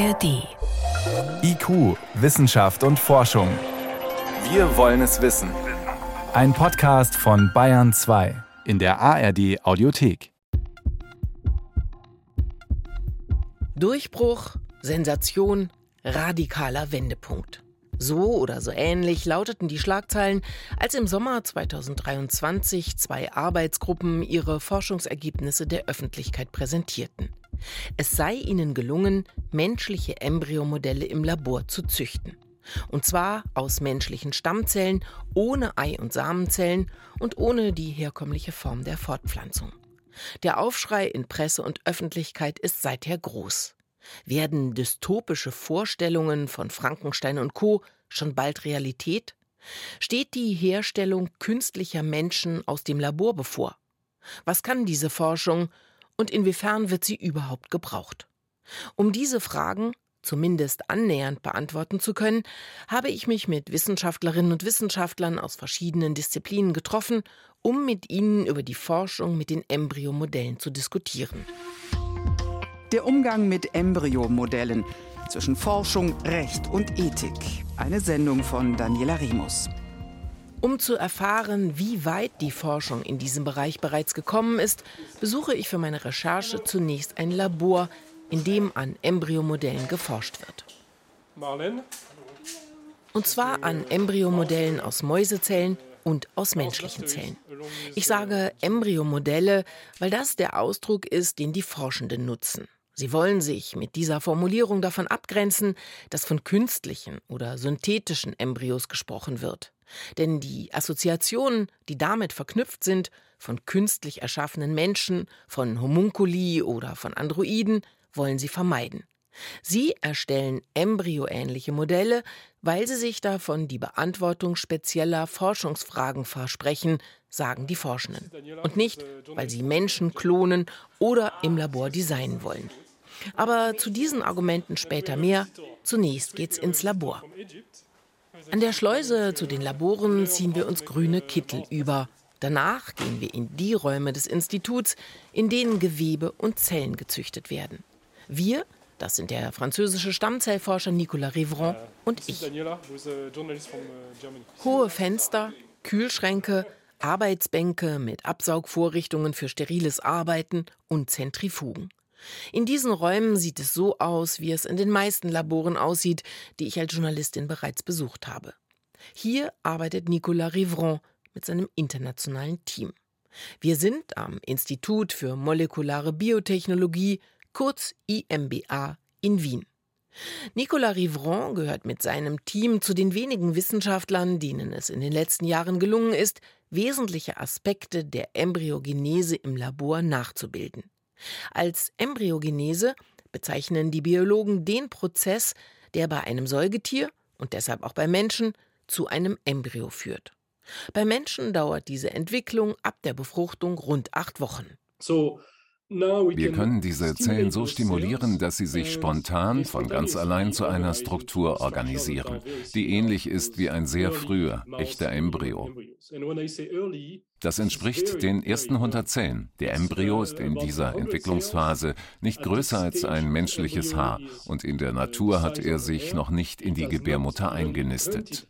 ARD. IQ, Wissenschaft und Forschung. Wir wollen es wissen. Ein Podcast von Bayern 2 in der ARD Audiothek. Durchbruch, Sensation, radikaler Wendepunkt. So oder so ähnlich lauteten die Schlagzeilen, als im Sommer 2023 zwei Arbeitsgruppen ihre Forschungsergebnisse der Öffentlichkeit präsentierten. Es sei ihnen gelungen, menschliche Embryomodelle im Labor zu züchten. Und zwar aus menschlichen Stammzellen, ohne Ei- und Samenzellen und ohne die herkömmliche Form der Fortpflanzung. Der Aufschrei in Presse und Öffentlichkeit ist seither groß. Werden dystopische Vorstellungen von Frankenstein und Co. schon bald Realität? Steht die Herstellung künstlicher Menschen aus dem Labor bevor? Was kann diese Forschung und inwiefern wird sie überhaupt gebraucht? Um diese Fragen zumindest annähernd beantworten zu können, habe ich mich mit Wissenschaftlerinnen und Wissenschaftlern aus verschiedenen Disziplinen getroffen, um mit ihnen über die Forschung mit den Embryomodellen zu diskutieren. Der Umgang mit Embryomodellen zwischen Forschung, Recht und Ethik. Eine Sendung von Daniela Rimus. Um zu erfahren, wie weit die Forschung in diesem Bereich bereits gekommen ist, besuche ich für meine Recherche zunächst ein Labor, in dem an Embryomodellen geforscht wird. Marlene? Und zwar an Embryomodellen aus Mäusezellen und aus menschlichen Zellen. Ich sage Embryomodelle, weil das der Ausdruck ist, den die Forschenden nutzen. Sie wollen sich mit dieser Formulierung davon abgrenzen, dass von künstlichen oder synthetischen Embryos gesprochen wird. Denn die Assoziationen, die damit verknüpft sind, von künstlich erschaffenen Menschen, von Homunkuli oder von Androiden, wollen sie vermeiden. Sie erstellen embryoähnliche Modelle, weil sie sich davon die Beantwortung spezieller Forschungsfragen versprechen, sagen die Forschenden. Und nicht, weil sie Menschen klonen oder im Labor designen wollen. Aber zu diesen Argumenten später mehr. Zunächst geht's ins Labor. An der Schleuse zu den Laboren ziehen wir uns grüne Kittel über. Danach gehen wir in die Räume des Instituts, in denen Gewebe und Zellen gezüchtet werden. Wir, das sind der französische Stammzellforscher Nicolas Rivron und ich. Hohe Fenster, Kühlschränke, Arbeitsbänke mit Absaugvorrichtungen für steriles Arbeiten und Zentrifugen. In diesen Räumen sieht es so aus, wie es in den meisten Laboren aussieht, die ich als Journalistin bereits besucht habe. Hier arbeitet Nicolas Rivron mit seinem internationalen Team. Wir sind am Institut für molekulare Biotechnologie, kurz IMBA, in Wien. Nicolas Rivron gehört mit seinem Team zu den wenigen Wissenschaftlern, denen es in den letzten Jahren gelungen ist, wesentliche Aspekte der Embryogenese im Labor nachzubilden. Als Embryogenese bezeichnen die Biologen den Prozess, der bei einem Säugetier und deshalb auch bei Menschen zu einem Embryo führt. Bei Menschen dauert diese Entwicklung ab der Befruchtung rund acht Wochen. So wir können diese Zellen so stimulieren, dass sie sich spontan von ganz allein zu einer Struktur organisieren, die ähnlich ist wie ein sehr früher, echter Embryo. Das entspricht den ersten 100 Zellen. Der Embryo ist in dieser Entwicklungsphase nicht größer als ein menschliches Haar und in der Natur hat er sich noch nicht in die Gebärmutter eingenistet.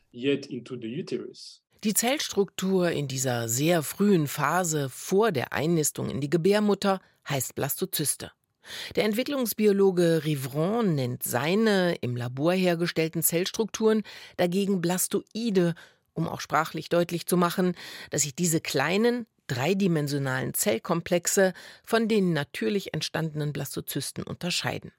Die Zellstruktur in dieser sehr frühen Phase vor der Einnistung in die Gebärmutter heißt Blastozyste. Der Entwicklungsbiologe Rivron nennt seine im Labor hergestellten Zellstrukturen dagegen Blastoide, um auch sprachlich deutlich zu machen, dass sich diese kleinen, dreidimensionalen Zellkomplexe von den natürlich entstandenen Blastozysten unterscheiden.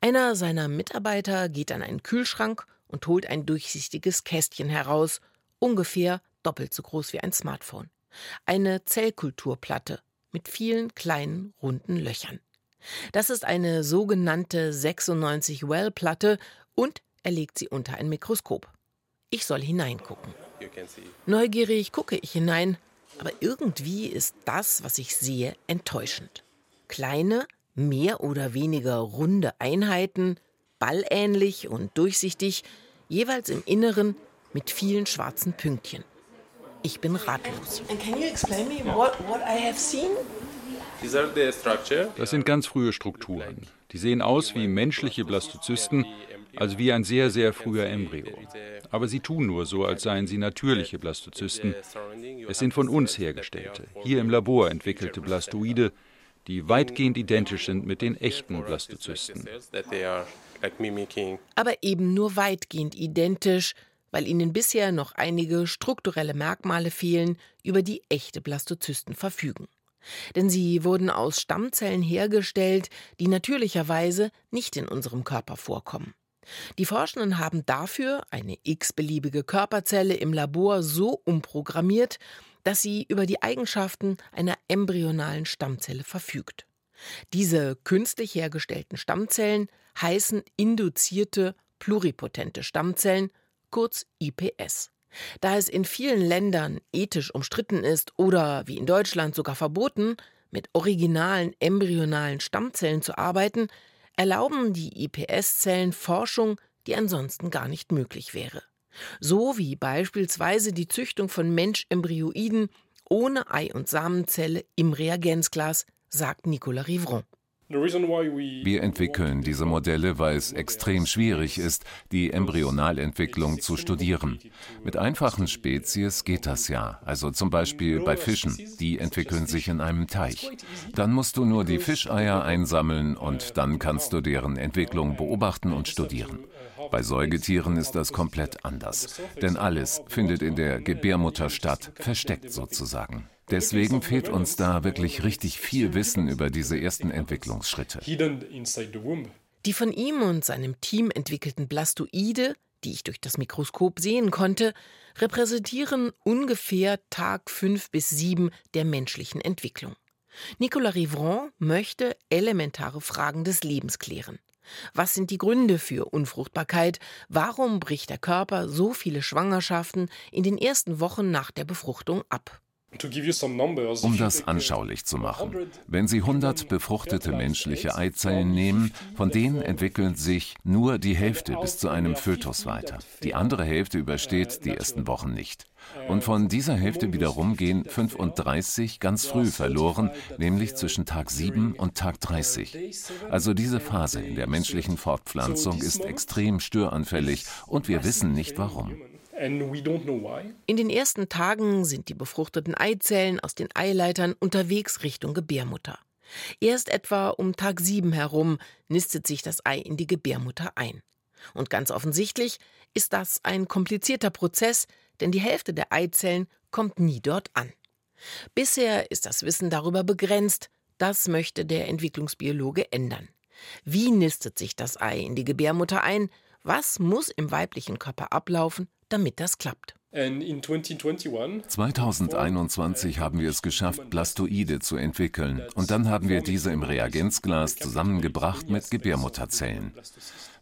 Einer seiner Mitarbeiter geht an einen Kühlschrank und holt ein durchsichtiges Kästchen heraus ungefähr doppelt so groß wie ein Smartphone. Eine Zellkulturplatte mit vielen kleinen runden Löchern. Das ist eine sogenannte 96 Well-Platte und er legt sie unter ein Mikroskop. Ich soll hineingucken. Neugierig gucke ich hinein, aber irgendwie ist das, was ich sehe, enttäuschend. Kleine, mehr oder weniger runde Einheiten, ballähnlich und durchsichtig, jeweils im Inneren mit vielen schwarzen Pünktchen. Ich bin ratlos. Das sind ganz frühe Strukturen. Die sehen aus wie menschliche Blastozysten, also wie ein sehr, sehr früher Embryo. Aber sie tun nur so, als seien sie natürliche Blastozysten. Es sind von uns hergestellte, hier im Labor entwickelte Blastoide, die weitgehend identisch sind mit den echten Blastozysten. Aber eben nur weitgehend identisch, weil ihnen bisher noch einige strukturelle Merkmale fehlen, über die echte Blastozysten verfügen. Denn sie wurden aus Stammzellen hergestellt, die natürlicherweise nicht in unserem Körper vorkommen. Die Forschenden haben dafür eine x-beliebige Körperzelle im Labor so umprogrammiert, dass sie über die Eigenschaften einer embryonalen Stammzelle verfügt. Diese künstlich hergestellten Stammzellen heißen induzierte pluripotente Stammzellen, kurz IPS. Da es in vielen Ländern ethisch umstritten ist oder wie in Deutschland sogar verboten, mit originalen embryonalen Stammzellen zu arbeiten, erlauben die IPS-Zellen Forschung, die ansonsten gar nicht möglich wäre. So wie beispielsweise die Züchtung von Mensch-Embryoiden ohne Ei- und Samenzelle im Reagenzglas, sagt Nicolas Rivron. Wir entwickeln diese Modelle, weil es extrem schwierig ist, die Embryonalentwicklung zu studieren. Mit einfachen Spezies geht das ja, also zum Beispiel bei Fischen, die entwickeln sich in einem Teich. Dann musst du nur die Fischeier einsammeln und dann kannst du deren Entwicklung beobachten und studieren. Bei Säugetieren ist das komplett anders, denn alles findet in der Gebärmutter statt, versteckt sozusagen. Deswegen fehlt uns da wirklich richtig viel Wissen über diese ersten Entwicklungsschritte. Die von ihm und seinem Team entwickelten Blastoide, die ich durch das Mikroskop sehen konnte, repräsentieren ungefähr Tag 5 bis 7 der menschlichen Entwicklung. Nicolas Rivron möchte elementare Fragen des Lebens klären. Was sind die Gründe für Unfruchtbarkeit? Warum bricht der Körper so viele Schwangerschaften in den ersten Wochen nach der Befruchtung ab? Um das anschaulich zu machen, wenn Sie 100 befruchtete menschliche Eizellen nehmen, von denen entwickelt sich nur die Hälfte bis zu einem Fötus weiter. Die andere Hälfte übersteht die ersten Wochen nicht. Und von dieser Hälfte wiederum gehen 35 ganz früh verloren, nämlich zwischen Tag 7 und Tag 30. Also diese Phase in der menschlichen Fortpflanzung ist extrem störanfällig und wir wissen nicht warum. In den ersten Tagen sind die befruchteten Eizellen aus den Eileitern unterwegs Richtung Gebärmutter. Erst etwa um Tag 7 herum nistet sich das Ei in die Gebärmutter ein. Und ganz offensichtlich ist das ein komplizierter Prozess, denn die Hälfte der Eizellen kommt nie dort an. Bisher ist das Wissen darüber begrenzt, das möchte der Entwicklungsbiologe ändern. Wie nistet sich das Ei in die Gebärmutter ein? Was muss im weiblichen Körper ablaufen, damit das klappt. 2021 haben wir es geschafft, Blastoide zu entwickeln. Und dann haben wir diese im Reagenzglas zusammengebracht mit Gebärmutterzellen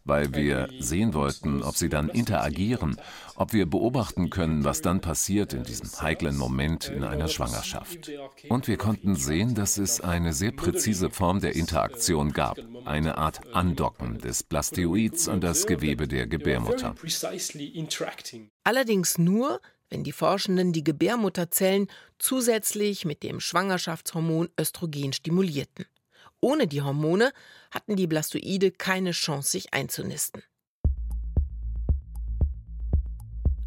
weil wir sehen wollten, ob sie dann interagieren, ob wir beobachten können, was dann passiert in diesem heiklen Moment in einer Schwangerschaft. Und wir konnten sehen, dass es eine sehr präzise Form der Interaktion gab, eine Art Andocken des Blastoids an das Gewebe der Gebärmutter. Allerdings nur, wenn die Forschenden die Gebärmutterzellen zusätzlich mit dem Schwangerschaftshormon Östrogen stimulierten. Ohne die Hormone hatten die Blastoide keine Chance, sich einzunisten.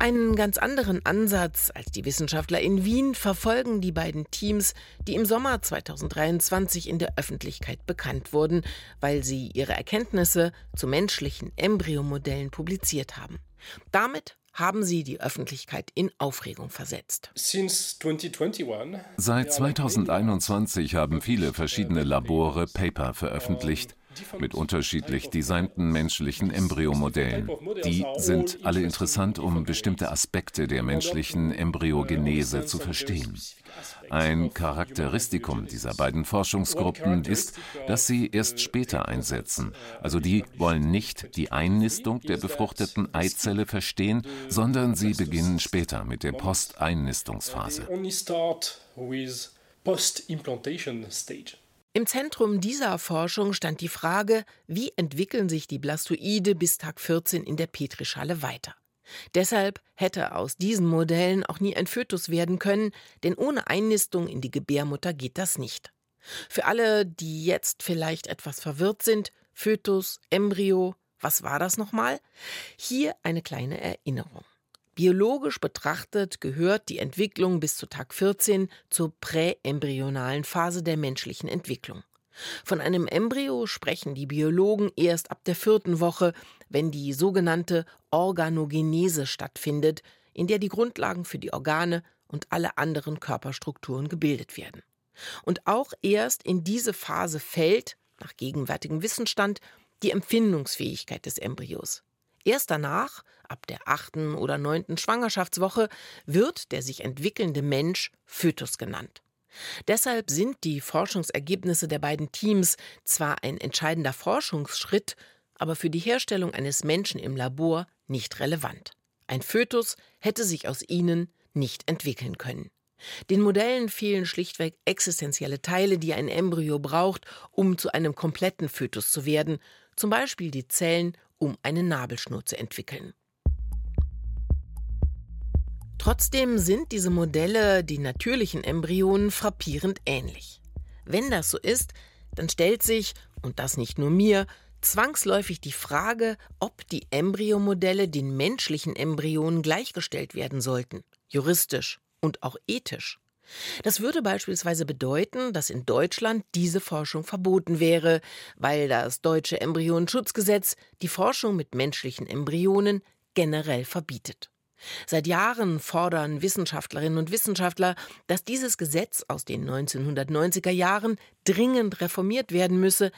Einen ganz anderen Ansatz als die Wissenschaftler in Wien verfolgen die beiden Teams, die im Sommer 2023 in der Öffentlichkeit bekannt wurden, weil sie ihre Erkenntnisse zu menschlichen Embryomodellen publiziert haben. Damit haben sie die Öffentlichkeit in Aufregung versetzt. Seit 2021 haben viele verschiedene Labore Paper veröffentlicht mit unterschiedlich designten menschlichen Embryomodellen. Die sind alle interessant, um bestimmte Aspekte der menschlichen Embryogenese zu verstehen. Ein Charakteristikum dieser beiden Forschungsgruppen ist, dass sie erst später einsetzen. Also die wollen nicht die Einnistung der befruchteten Eizelle verstehen, sondern sie beginnen später mit der Posteinnistungsphase. Im Zentrum dieser Forschung stand die Frage, wie entwickeln sich die Blastoide bis Tag 14 in der Petrischale weiter. Deshalb hätte aus diesen Modellen auch nie ein Fötus werden können, denn ohne Einnistung in die Gebärmutter geht das nicht. Für alle, die jetzt vielleicht etwas verwirrt sind, Fötus, Embryo, was war das nochmal? Hier eine kleine Erinnerung. Biologisch betrachtet gehört die Entwicklung bis zu Tag 14 zur präembryonalen Phase der menschlichen Entwicklung. Von einem Embryo sprechen die Biologen erst ab der vierten Woche, wenn die sogenannte Organogenese stattfindet, in der die Grundlagen für die Organe und alle anderen Körperstrukturen gebildet werden. Und auch erst in diese Phase fällt, nach gegenwärtigem Wissensstand, die Empfindungsfähigkeit des Embryos. Erst danach, ab der achten oder neunten Schwangerschaftswoche, wird der sich entwickelnde Mensch Fötus genannt. Deshalb sind die Forschungsergebnisse der beiden Teams zwar ein entscheidender Forschungsschritt, aber für die Herstellung eines Menschen im Labor nicht relevant. Ein Fötus hätte sich aus ihnen nicht entwickeln können. Den Modellen fehlen schlichtweg existenzielle Teile, die ein Embryo braucht, um zu einem kompletten Fötus zu werden, zum Beispiel die Zellen, um eine Nabelschnur zu entwickeln. Trotzdem sind diese Modelle den natürlichen Embryonen frappierend ähnlich. Wenn das so ist, dann stellt sich, und das nicht nur mir, zwangsläufig die Frage, ob die Embryomodelle den menschlichen Embryonen gleichgestellt werden sollten, juristisch und auch ethisch. Das würde beispielsweise bedeuten, dass in Deutschland diese Forschung verboten wäre, weil das deutsche Embryonenschutzgesetz die Forschung mit menschlichen Embryonen generell verbietet. Seit Jahren fordern Wissenschaftlerinnen und Wissenschaftler, dass dieses Gesetz aus den 1990er Jahren dringend reformiert werden müsse,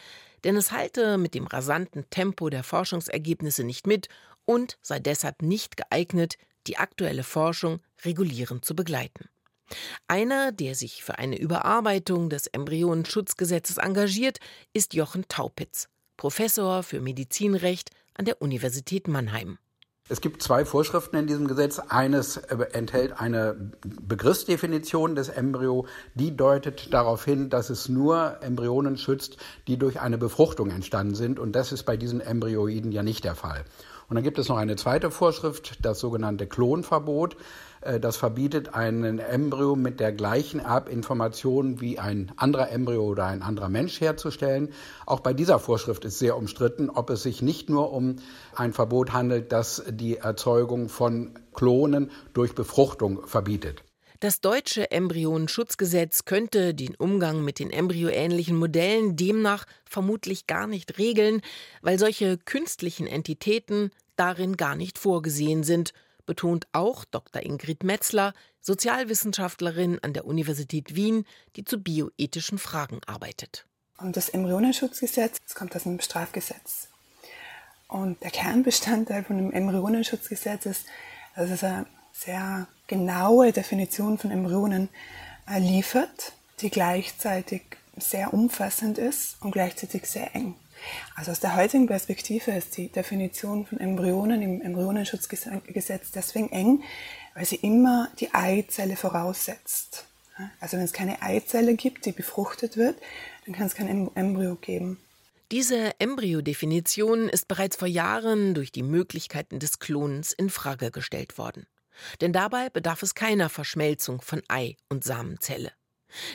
denn es halte mit dem rasanten Tempo der Forschungsergebnisse nicht mit und sei deshalb nicht geeignet, die aktuelle Forschung regulierend zu begleiten. Einer, der sich für eine Überarbeitung des Embryonenschutzgesetzes engagiert, ist Jochen Taupitz, Professor für Medizinrecht an der Universität Mannheim. Es gibt zwei Vorschriften in diesem Gesetz. Eines äh, enthält eine Begriffsdefinition des Embryo, die deutet darauf hin, dass es nur Embryonen schützt, die durch eine Befruchtung entstanden sind. Und das ist bei diesen Embryoiden ja nicht der Fall. Und dann gibt es noch eine zweite Vorschrift, das sogenannte Klonverbot. Äh, das verbietet einen Embryo mit der gleichen Erbinformation wie ein anderer Embryo oder ein anderer Mensch herzustellen. Auch bei dieser Vorschrift ist sehr umstritten, ob es sich nicht nur um ein Verbot handelt, das die Erzeugung von Klonen durch Befruchtung verbietet. Das deutsche Embryonenschutzgesetz könnte den Umgang mit den embryoähnlichen Modellen demnach vermutlich gar nicht regeln, weil solche künstlichen Entitäten darin gar nicht vorgesehen sind, betont auch Dr. Ingrid Metzler, Sozialwissenschaftlerin an der Universität Wien, die zu bioethischen Fragen arbeitet. Und das Embryonenschutzgesetz das kommt aus dem Strafgesetz. Und der Kernbestandteil von dem Embryonenschutzgesetz ist, dass es eine sehr genaue Definition von Embryonen äh, liefert, die gleichzeitig sehr umfassend ist und gleichzeitig sehr eng. Also aus der heutigen Perspektive ist die Definition von Embryonen im Embryonenschutzgesetz deswegen eng, weil sie immer die Eizelle voraussetzt. Also wenn es keine Eizelle gibt, die befruchtet wird, dann kann es kein Embryo geben. Diese Embryodefinition ist bereits vor Jahren durch die Möglichkeiten des Klonens in Frage gestellt worden. Denn dabei bedarf es keiner Verschmelzung von Ei und Samenzelle.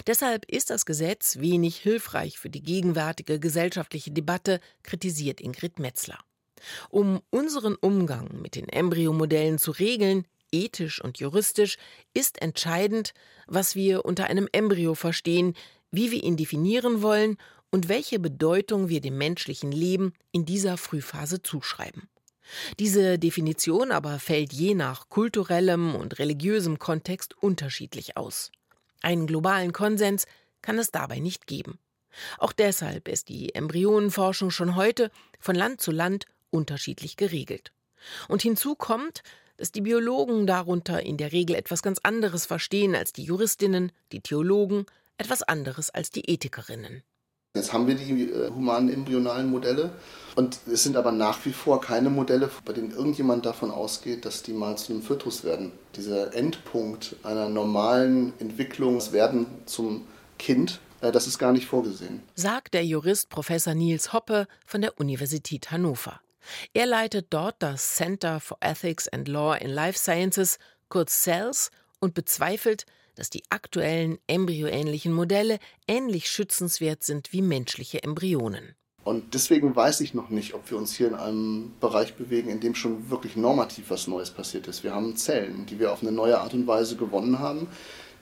Deshalb ist das Gesetz wenig hilfreich für die gegenwärtige gesellschaftliche Debatte, kritisiert Ingrid Metzler. Um unseren Umgang mit den Embryomodellen zu regeln, ethisch und juristisch, ist entscheidend, was wir unter einem Embryo verstehen, wie wir ihn definieren wollen und welche Bedeutung wir dem menschlichen Leben in dieser Frühphase zuschreiben. Diese Definition aber fällt je nach kulturellem und religiösem Kontext unterschiedlich aus. Einen globalen Konsens kann es dabei nicht geben. Auch deshalb ist die Embryonenforschung schon heute von Land zu Land unterschiedlich geregelt. Und hinzu kommt, dass die Biologen darunter in der Regel etwas ganz anderes verstehen als die Juristinnen, die Theologen, etwas anderes als die Ethikerinnen. Jetzt haben wir die äh, humanen embryonalen Modelle und es sind aber nach wie vor keine Modelle, bei denen irgendjemand davon ausgeht, dass die mal zu einem Fötus werden. Dieser Endpunkt einer normalen Entwicklung, das Werden zum Kind, äh, das ist gar nicht vorgesehen. Sagt der Jurist Professor Niels Hoppe von der Universität Hannover. Er leitet dort das Center for Ethics and Law in Life Sciences, kurz CELS, und bezweifelt, dass die aktuellen embryoähnlichen Modelle ähnlich schützenswert sind wie menschliche Embryonen. Und deswegen weiß ich noch nicht, ob wir uns hier in einem Bereich bewegen, in dem schon wirklich normativ was Neues passiert ist. Wir haben Zellen, die wir auf eine neue Art und Weise gewonnen haben,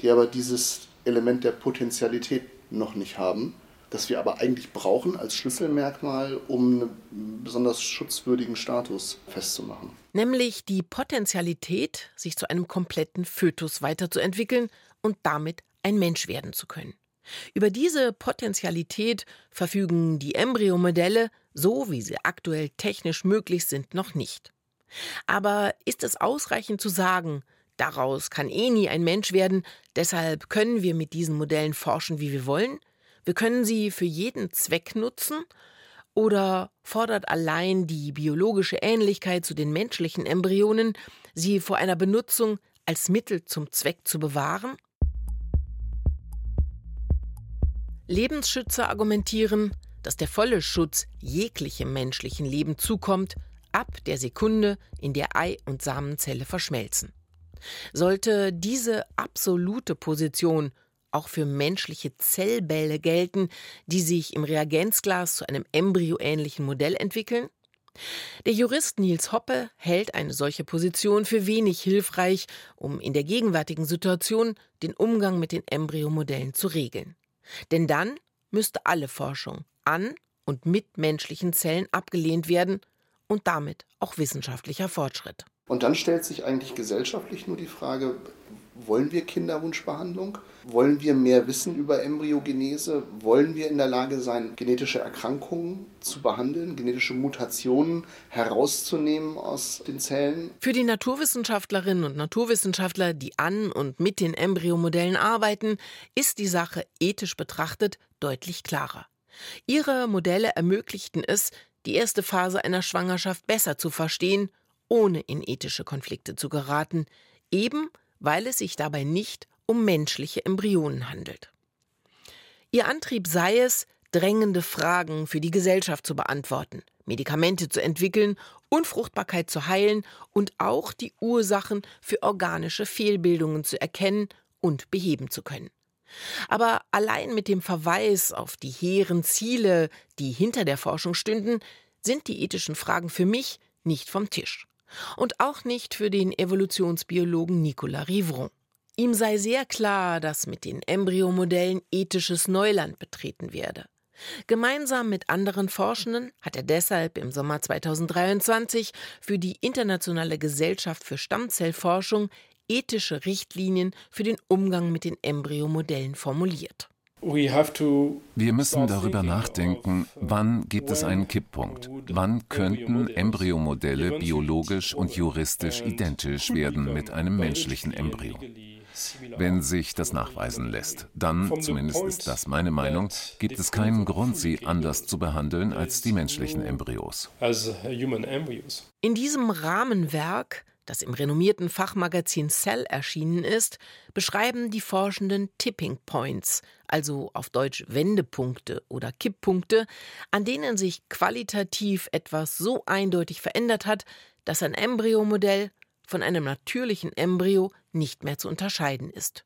die aber dieses Element der Potentialität noch nicht haben, das wir aber eigentlich brauchen als Schlüsselmerkmal, um einen besonders schutzwürdigen Status festzumachen. Nämlich die Potentialität, sich zu einem kompletten Fötus weiterzuentwickeln und damit ein Mensch werden zu können. Über diese Potentialität verfügen die Embryomodelle, so wie sie aktuell technisch möglich sind, noch nicht. Aber ist es ausreichend zu sagen, daraus kann eh nie ein Mensch werden, deshalb können wir mit diesen Modellen forschen, wie wir wollen? Wir können sie für jeden Zweck nutzen? Oder fordert allein die biologische Ähnlichkeit zu den menschlichen Embryonen, sie vor einer Benutzung als Mittel zum Zweck zu bewahren? Lebensschützer argumentieren, dass der volle Schutz jeglichem menschlichen Leben zukommt, ab der Sekunde, in der Ei und Samenzelle verschmelzen. Sollte diese absolute Position auch für menschliche Zellbälle gelten, die sich im Reagenzglas zu einem embryoähnlichen Modell entwickeln? Der Jurist Niels Hoppe hält eine solche Position für wenig hilfreich, um in der gegenwärtigen Situation den Umgang mit den Embryomodellen zu regeln. Denn dann müsste alle Forschung an und mit menschlichen Zellen abgelehnt werden und damit auch wissenschaftlicher Fortschritt. Und dann stellt sich eigentlich gesellschaftlich nur die Frage, wollen wir Kinderwunschbehandlung? Wollen wir mehr wissen über Embryogenese? Wollen wir in der Lage sein, genetische Erkrankungen zu behandeln, genetische Mutationen herauszunehmen aus den Zellen? Für die Naturwissenschaftlerinnen und Naturwissenschaftler, die an und mit den Embryomodellen arbeiten, ist die Sache ethisch betrachtet deutlich klarer. Ihre Modelle ermöglichten es, die erste Phase einer Schwangerschaft besser zu verstehen, ohne in ethische Konflikte zu geraten, eben weil es sich dabei nicht um menschliche Embryonen handelt. Ihr Antrieb sei es, drängende Fragen für die Gesellschaft zu beantworten, Medikamente zu entwickeln, Unfruchtbarkeit zu heilen und auch die Ursachen für organische Fehlbildungen zu erkennen und beheben zu können. Aber allein mit dem Verweis auf die hehren Ziele, die hinter der Forschung stünden, sind die ethischen Fragen für mich nicht vom Tisch und auch nicht für den Evolutionsbiologen Nicolas Rivron. Ihm sei sehr klar, dass mit den Embryomodellen ethisches Neuland betreten werde. Gemeinsam mit anderen Forschenden hat er deshalb im Sommer 2023 für die Internationale Gesellschaft für Stammzellforschung ethische Richtlinien für den Umgang mit den Embryomodellen formuliert. Wir müssen darüber nachdenken, wann gibt es einen Kipppunkt? Wann könnten Embryomodelle biologisch und juristisch identisch werden mit einem menschlichen Embryo? Wenn sich das nachweisen lässt, dann, zumindest ist das meine Meinung, gibt es keinen Grund, sie anders zu behandeln als die menschlichen Embryos. In diesem Rahmenwerk das im renommierten Fachmagazin Cell erschienen ist, beschreiben die Forschenden Tipping Points, also auf Deutsch Wendepunkte oder Kipppunkte, an denen sich qualitativ etwas so eindeutig verändert hat, dass ein Embryomodell von einem natürlichen Embryo nicht mehr zu unterscheiden ist.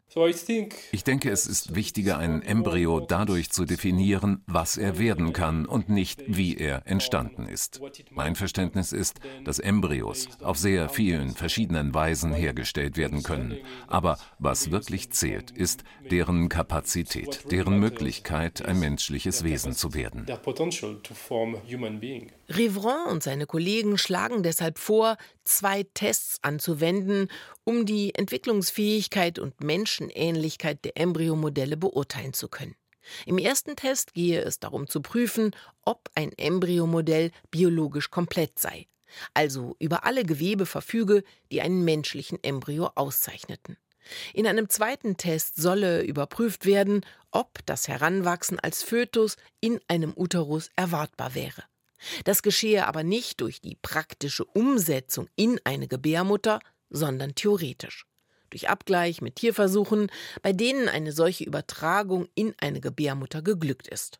Ich denke, es ist wichtiger, ein Embryo dadurch zu definieren, was er werden kann und nicht, wie er entstanden ist. Mein Verständnis ist, dass Embryos auf sehr vielen verschiedenen Weisen hergestellt werden können. Aber was wirklich zählt, ist deren Kapazität, deren Möglichkeit, ein menschliches Wesen zu werden. Rivron und seine Kollegen schlagen deshalb vor, zwei Tests anzuwenden, um die Entwicklungsfähigkeit und Menschenähnlichkeit der Embryomodelle beurteilen zu können. Im ersten Test gehe es darum zu prüfen, ob ein Embryomodell biologisch komplett sei, also über alle Gewebe verfüge, die einen menschlichen Embryo auszeichneten. In einem zweiten Test solle überprüft werden, ob das Heranwachsen als Fötus in einem Uterus erwartbar wäre. Das geschehe aber nicht durch die praktische Umsetzung in eine Gebärmutter, sondern theoretisch. Durch Abgleich mit Tierversuchen, bei denen eine solche Übertragung in eine Gebärmutter geglückt ist.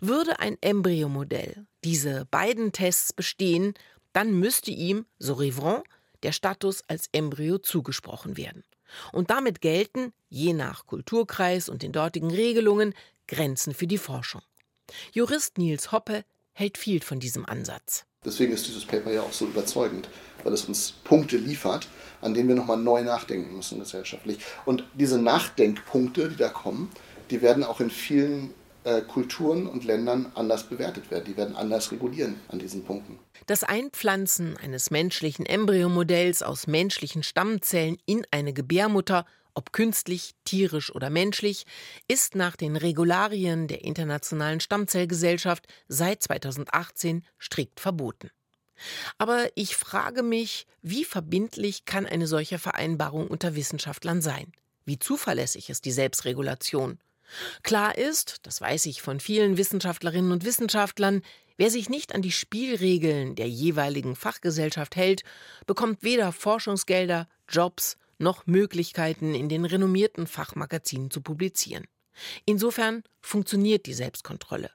Würde ein Embryomodell diese beiden Tests bestehen, dann müsste ihm, so Rivron, der Status als Embryo zugesprochen werden. Und damit gelten, je nach Kulturkreis und den dortigen Regelungen, Grenzen für die Forschung. Jurist Niels Hoppe hält viel von diesem Ansatz. Deswegen ist dieses Paper ja auch so überzeugend, weil es uns Punkte liefert, an denen wir nochmal neu nachdenken müssen gesellschaftlich. Und diese Nachdenkpunkte, die da kommen, die werden auch in vielen äh, Kulturen und Ländern anders bewertet werden. Die werden anders regulieren an diesen Punkten. Das Einpflanzen eines menschlichen Embryomodells aus menschlichen Stammzellen in eine Gebärmutter, ob künstlich, tierisch oder menschlich, ist nach den Regularien der Internationalen Stammzellgesellschaft seit 2018 strikt verboten. Aber ich frage mich, wie verbindlich kann eine solche Vereinbarung unter Wissenschaftlern sein? Wie zuverlässig ist die Selbstregulation? Klar ist, das weiß ich von vielen Wissenschaftlerinnen und Wissenschaftlern, wer sich nicht an die Spielregeln der jeweiligen Fachgesellschaft hält, bekommt weder Forschungsgelder, Jobs noch Möglichkeiten, in den renommierten Fachmagazinen zu publizieren. Insofern funktioniert die Selbstkontrolle.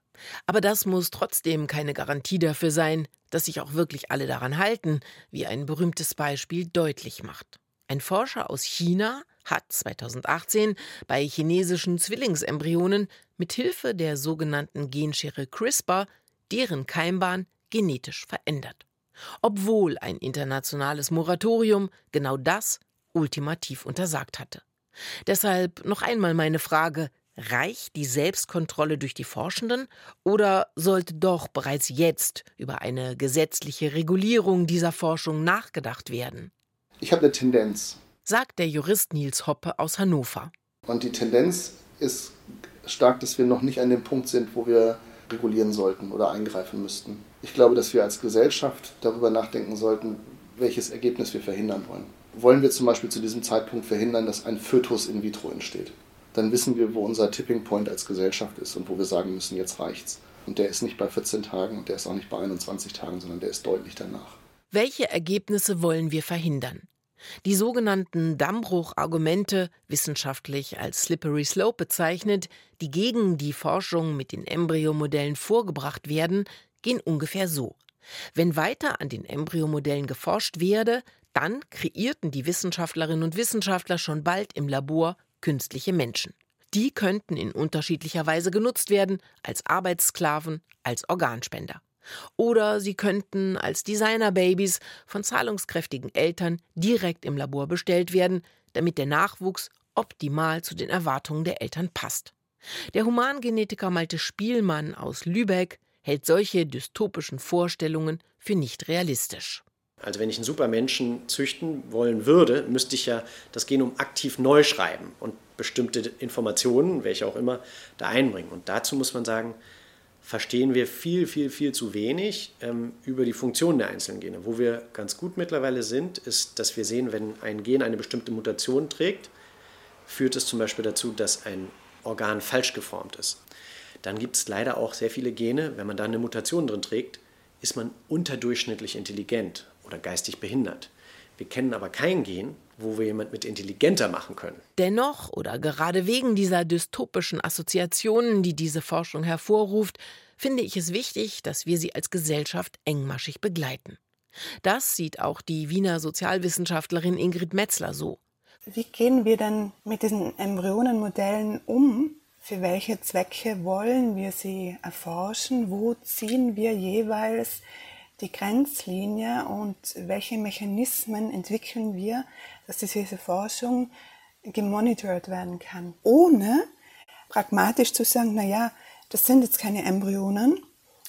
Aber das muss trotzdem keine Garantie dafür sein, dass sich auch wirklich alle daran halten, wie ein berühmtes Beispiel deutlich macht. Ein Forscher aus China hat 2018 bei chinesischen Zwillingsembryonen mit Hilfe der sogenannten Genschere CRISPR deren Keimbahn genetisch verändert. Obwohl ein internationales Moratorium genau das ultimativ untersagt hatte. Deshalb noch einmal meine Frage, reicht die Selbstkontrolle durch die Forschenden oder sollte doch bereits jetzt über eine gesetzliche Regulierung dieser Forschung nachgedacht werden? Ich habe eine Tendenz, sagt der Jurist Nils Hoppe aus Hannover. Und die Tendenz ist stark, dass wir noch nicht an dem Punkt sind, wo wir regulieren sollten oder eingreifen müssten. Ich glaube, dass wir als Gesellschaft darüber nachdenken sollten, welches Ergebnis wir verhindern wollen. Wollen wir zum Beispiel zu diesem Zeitpunkt verhindern, dass ein Fötus in vitro entsteht? Dann wissen wir, wo unser Tipping Point als Gesellschaft ist und wo wir sagen müssen, jetzt reicht's. Und der ist nicht bei 14 Tagen und der ist auch nicht bei 21 Tagen, sondern der ist deutlich danach. Welche Ergebnisse wollen wir verhindern? Die sogenannten Dammbruchargumente, wissenschaftlich als Slippery Slope bezeichnet, die gegen die Forschung mit den Embryomodellen vorgebracht werden, gehen ungefähr so. Wenn weiter an den Embryomodellen geforscht werde, dann kreierten die Wissenschaftlerinnen und Wissenschaftler schon bald im Labor künstliche Menschen. Die könnten in unterschiedlicher Weise genutzt werden, als Arbeitssklaven, als Organspender. Oder sie könnten als Designerbabys von zahlungskräftigen Eltern direkt im Labor bestellt werden, damit der Nachwuchs optimal zu den Erwartungen der Eltern passt. Der Humangenetiker Malte Spielmann aus Lübeck hält solche dystopischen Vorstellungen für nicht realistisch. Also wenn ich einen Supermenschen züchten wollen würde, müsste ich ja das Genom aktiv neu schreiben und bestimmte Informationen, welche auch immer, da einbringen. Und dazu muss man sagen, verstehen wir viel, viel, viel zu wenig ähm, über die Funktion der einzelnen Gene. Wo wir ganz gut mittlerweile sind, ist, dass wir sehen, wenn ein Gen eine bestimmte Mutation trägt, führt es zum Beispiel dazu, dass ein Organ falsch geformt ist. Dann gibt es leider auch sehr viele Gene, wenn man da eine Mutation drin trägt, ist man unterdurchschnittlich intelligent oder geistig behindert. Wir kennen aber kein Gen, wo wir jemand mit intelligenter machen können. Dennoch oder gerade wegen dieser dystopischen Assoziationen, die diese Forschung hervorruft, finde ich es wichtig, dass wir sie als Gesellschaft engmaschig begleiten. Das sieht auch die Wiener Sozialwissenschaftlerin Ingrid Metzler so. Wie gehen wir denn mit diesen Embryonenmodellen um? Für welche Zwecke wollen wir sie erforschen? Wo ziehen wir jeweils die Grenzlinie und welche Mechanismen entwickeln wir, dass diese Forschung gemonitort werden kann, ohne pragmatisch zu sagen, na ja, das sind jetzt keine Embryonen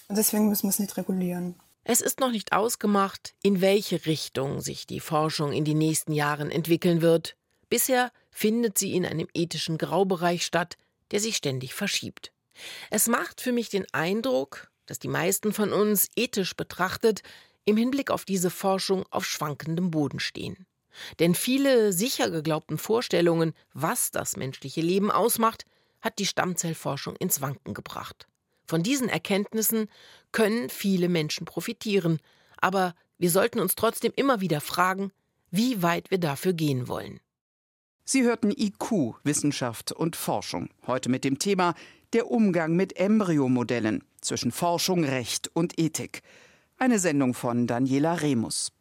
und deswegen müssen wir es nicht regulieren. Es ist noch nicht ausgemacht, in welche Richtung sich die Forschung in den nächsten Jahren entwickeln wird. Bisher findet sie in einem ethischen Graubereich statt, der sich ständig verschiebt. Es macht für mich den Eindruck, dass die meisten von uns ethisch betrachtet im Hinblick auf diese Forschung auf schwankendem Boden stehen. Denn viele sicher geglaubten Vorstellungen, was das menschliche Leben ausmacht, hat die Stammzellforschung ins Wanken gebracht. Von diesen Erkenntnissen können viele Menschen profitieren, aber wir sollten uns trotzdem immer wieder fragen, wie weit wir dafür gehen wollen. Sie hörten IQ, Wissenschaft und Forschung. Heute mit dem Thema der Umgang mit Embryomodellen zwischen Forschung, Recht und Ethik. Eine Sendung von Daniela Remus.